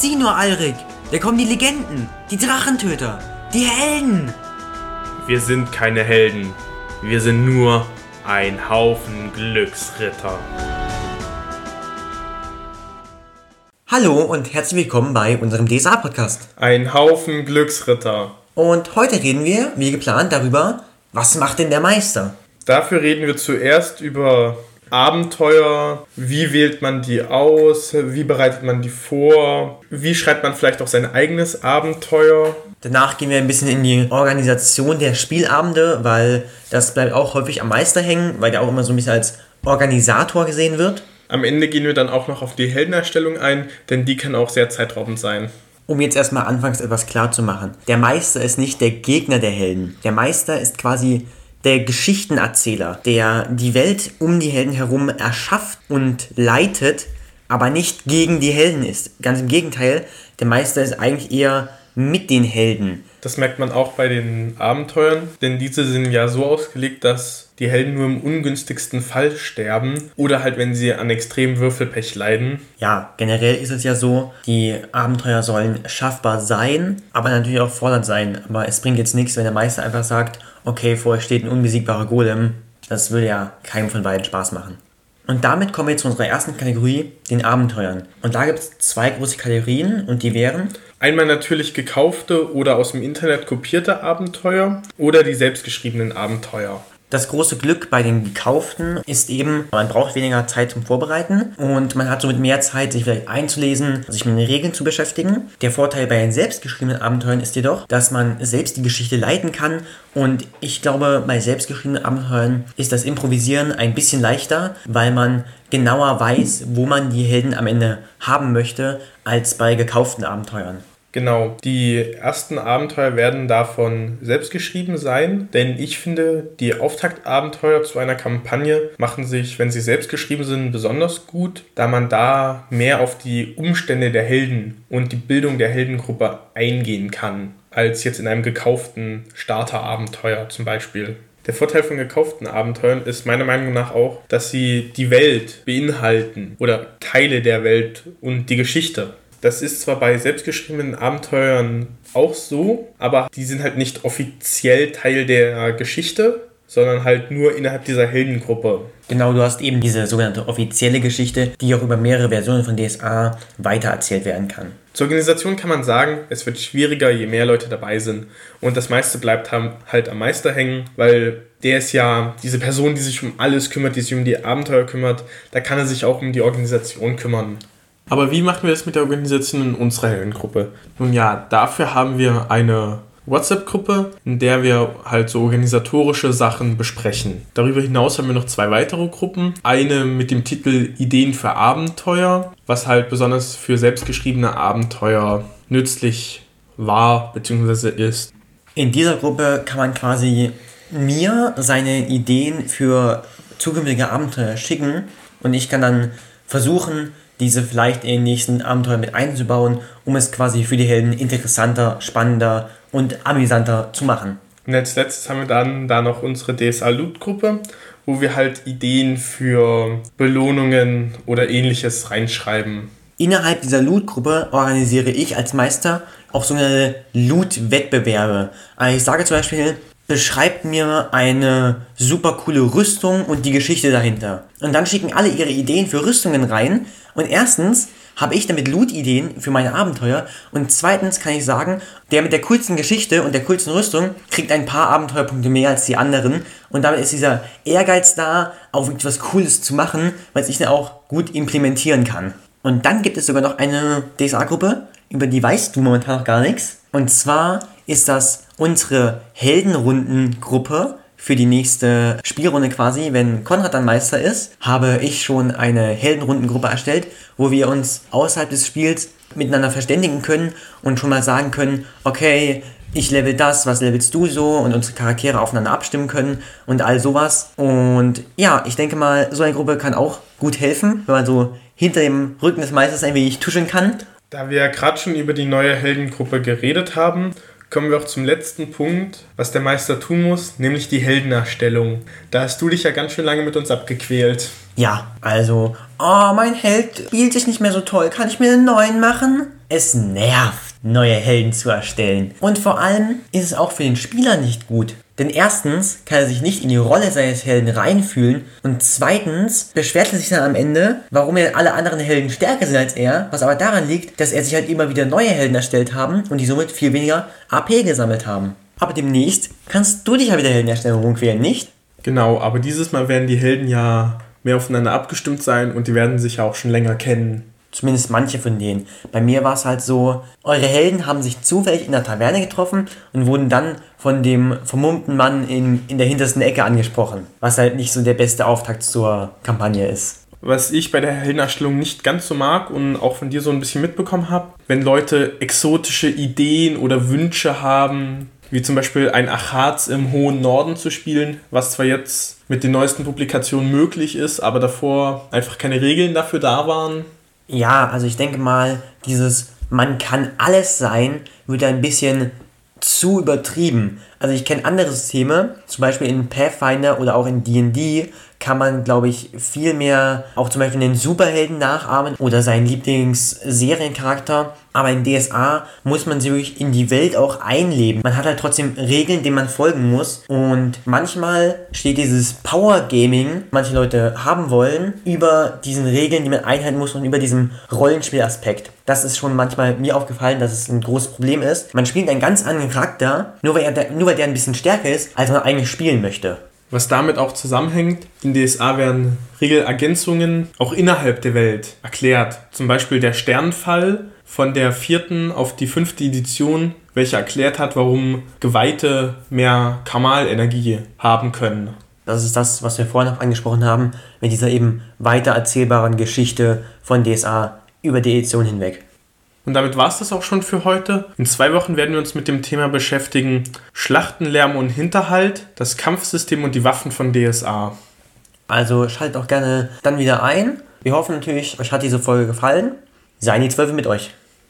Sieh nur, Alrik. Da kommen die Legenden, die Drachentöter, die Helden. Wir sind keine Helden. Wir sind nur ein Haufen Glücksritter. Hallo und herzlich willkommen bei unserem DSA-Podcast. Ein Haufen Glücksritter. Und heute reden wir, wie geplant, darüber, was macht denn der Meister? Dafür reden wir zuerst über Abenteuer. Wie wählt man die aus? Wie bereitet man die vor? Wie schreibt man vielleicht auch sein eigenes Abenteuer? Danach gehen wir ein bisschen in die Organisation der Spielabende, weil das bleibt auch häufig am Meister hängen, weil der auch immer so ein bisschen als Organisator gesehen wird. Am Ende gehen wir dann auch noch auf die Heldenerstellung ein, denn die kann auch sehr zeitraubend sein. Um jetzt erstmal anfangs etwas klar zu machen. Der Meister ist nicht der Gegner der Helden. Der Meister ist quasi der Geschichtenerzähler, der die Welt um die Helden herum erschafft und leitet, aber nicht gegen die Helden ist. Ganz im Gegenteil, der Meister ist eigentlich eher mit den Helden. Das merkt man auch bei den Abenteuern, denn diese sind ja so ausgelegt, dass die Helden nur im ungünstigsten Fall sterben oder halt, wenn sie an extremem Würfelpech leiden. Ja, generell ist es ja so, die Abenteuer sollen schaffbar sein, aber natürlich auch fordernd sein. Aber es bringt jetzt nichts, wenn der Meister einfach sagt, okay, vor euch steht ein unbesiegbarer Golem. Das würde ja keinem von beiden Spaß machen. Und damit kommen wir zu unserer ersten Kategorie, den Abenteuern. Und da gibt es zwei große Kategorien und die wären Einmal natürlich gekaufte oder aus dem Internet kopierte Abenteuer oder die selbstgeschriebenen Abenteuer. Das große Glück bei den gekauften ist eben, man braucht weniger Zeit zum Vorbereiten und man hat somit mehr Zeit, sich vielleicht einzulesen, sich mit den Regeln zu beschäftigen. Der Vorteil bei den selbstgeschriebenen Abenteuern ist jedoch, dass man selbst die Geschichte leiten kann und ich glaube, bei selbstgeschriebenen Abenteuern ist das Improvisieren ein bisschen leichter, weil man genauer weiß, wo man die Helden am Ende haben möchte, als bei gekauften Abenteuern. Genau, die ersten Abenteuer werden davon selbst geschrieben sein, denn ich finde, die Auftaktabenteuer zu einer Kampagne machen sich, wenn sie selbst geschrieben sind, besonders gut, da man da mehr auf die Umstände der Helden und die Bildung der Heldengruppe eingehen kann, als jetzt in einem gekauften Starterabenteuer zum Beispiel. Der Vorteil von gekauften Abenteuern ist meiner Meinung nach auch, dass sie die Welt beinhalten oder Teile der Welt und die Geschichte. Das ist zwar bei selbstgeschriebenen Abenteuern auch so, aber die sind halt nicht offiziell Teil der Geschichte, sondern halt nur innerhalb dieser Heldengruppe. Genau, du hast eben diese sogenannte offizielle Geschichte, die auch über mehrere Versionen von DSA weitererzählt werden kann. Zur Organisation kann man sagen, es wird schwieriger, je mehr Leute dabei sind. Und das meiste bleibt halt am Meister hängen, weil der ist ja diese Person, die sich um alles kümmert, die sich um die Abenteuer kümmert. Da kann er sich auch um die Organisation kümmern. Aber wie machen wir das mit der Organisation in unserer Heldengruppe? Nun ja, dafür haben wir eine WhatsApp-Gruppe, in der wir halt so organisatorische Sachen besprechen. Darüber hinaus haben wir noch zwei weitere Gruppen. Eine mit dem Titel Ideen für Abenteuer, was halt besonders für selbstgeschriebene Abenteuer nützlich war bzw. ist. In dieser Gruppe kann man quasi mir seine Ideen für zukünftige Abenteuer schicken und ich kann dann versuchen, diese vielleicht in den nächsten Abenteuer mit einzubauen, um es quasi für die Helden interessanter, spannender und amüsanter zu machen. Und als letztes haben wir dann da noch unsere DSA-Loot-Gruppe, wo wir halt Ideen für Belohnungen oder ähnliches reinschreiben. Innerhalb dieser Loot-Gruppe organisiere ich als Meister auch sogenannte Loot-Wettbewerbe. Also ich sage zum Beispiel, beschreibt mir eine super coole Rüstung und die Geschichte dahinter. Und dann schicken alle ihre Ideen für Rüstungen rein und erstens habe ich damit Loot-Ideen für meine Abenteuer und zweitens kann ich sagen, der mit der coolsten Geschichte und der coolsten Rüstung kriegt ein paar Abenteuerpunkte mehr als die anderen und damit ist dieser Ehrgeiz da, auch wirklich was Cooles zu machen, weil ich dann auch gut implementieren kann. Und dann gibt es sogar noch eine DSA-Gruppe, über die weißt du momentan noch gar nichts. Und zwar ist das unsere Heldenrunden-Gruppe für die nächste Spielrunde quasi, wenn Konrad dann Meister ist, habe ich schon eine Heldenrundengruppe erstellt, wo wir uns außerhalb des Spiels miteinander verständigen können und schon mal sagen können, okay, ich level das, was levelst du so und unsere Charaktere aufeinander abstimmen können und all sowas. Und ja, ich denke mal, so eine Gruppe kann auch gut helfen, wenn man so hinter dem Rücken des Meisters ein wenig tuscheln kann. Da wir ja gerade schon über die neue Heldengruppe geredet haben, kommen wir auch zum letzten Punkt, was der Meister tun muss, nämlich die Heldenerstellung. Da hast du dich ja ganz schön lange mit uns abgequält. Ja, also, oh, mein Held spielt sich nicht mehr so toll. Kann ich mir einen neuen machen? es nervt, neue Helden zu erstellen. Und vor allem ist es auch für den Spieler nicht gut. Denn erstens kann er sich nicht in die Rolle seines Helden reinfühlen und zweitens beschwert er sich dann am Ende, warum er alle anderen Helden stärker sind als er, was aber daran liegt, dass er sich halt immer wieder neue Helden erstellt haben und die somit viel weniger AP gesammelt haben. Aber demnächst kannst du dich ja wieder Helden erstellen, rumqueren, nicht? Genau, aber dieses Mal werden die Helden ja mehr aufeinander abgestimmt sein und die werden sich ja auch schon länger kennen. Zumindest manche von denen. Bei mir war es halt so, eure Helden haben sich zufällig in der Taverne getroffen und wurden dann von dem vermummten Mann in, in der hintersten Ecke angesprochen. Was halt nicht so der beste Auftakt zur Kampagne ist. Was ich bei der Heldenerstellung nicht ganz so mag und auch von dir so ein bisschen mitbekommen habe, wenn Leute exotische Ideen oder Wünsche haben, wie zum Beispiel ein Achatz im hohen Norden zu spielen, was zwar jetzt mit den neuesten Publikationen möglich ist, aber davor einfach keine Regeln dafür da waren. Ja, also ich denke mal, dieses man kann alles sein, wird ein bisschen zu übertrieben. Also ich kenne andere Systeme, zum Beispiel in Pathfinder oder auch in D&D kann man, glaube ich, viel mehr auch zum Beispiel den Superhelden nachahmen oder seinen Lieblingsseriencharakter. Aber in DSA muss man sich wirklich in die Welt auch einleben. Man hat halt trotzdem Regeln, denen man folgen muss. Und manchmal steht dieses Power Gaming, manche Leute haben wollen, über diesen Regeln, die man einhalten muss und über diesen Rollenspielaspekt. Das ist schon manchmal mir aufgefallen, dass es ein großes Problem ist. Man spielt einen ganz anderen Charakter, nur weil, er, nur weil der ein bisschen stärker ist, als man eigentlich spielen möchte. Was damit auch zusammenhängt, in DSA werden Regelergänzungen auch innerhalb der Welt erklärt. Zum Beispiel der Sternfall von der vierten auf die fünfte Edition, welcher erklärt hat, warum Geweihte mehr Kamal-Energie haben können. Das ist das, was wir vorhin auch angesprochen haben, mit dieser eben weiter erzählbaren Geschichte von DSA über die Edition hinweg. Und damit war es das auch schon für heute. In zwei Wochen werden wir uns mit dem Thema beschäftigen: Schlachtenlärm und Hinterhalt, das Kampfsystem und die Waffen von DSA. Also schaltet auch gerne dann wieder ein. Wir hoffen natürlich, euch hat diese Folge gefallen. Seien die Zwölfe mit euch.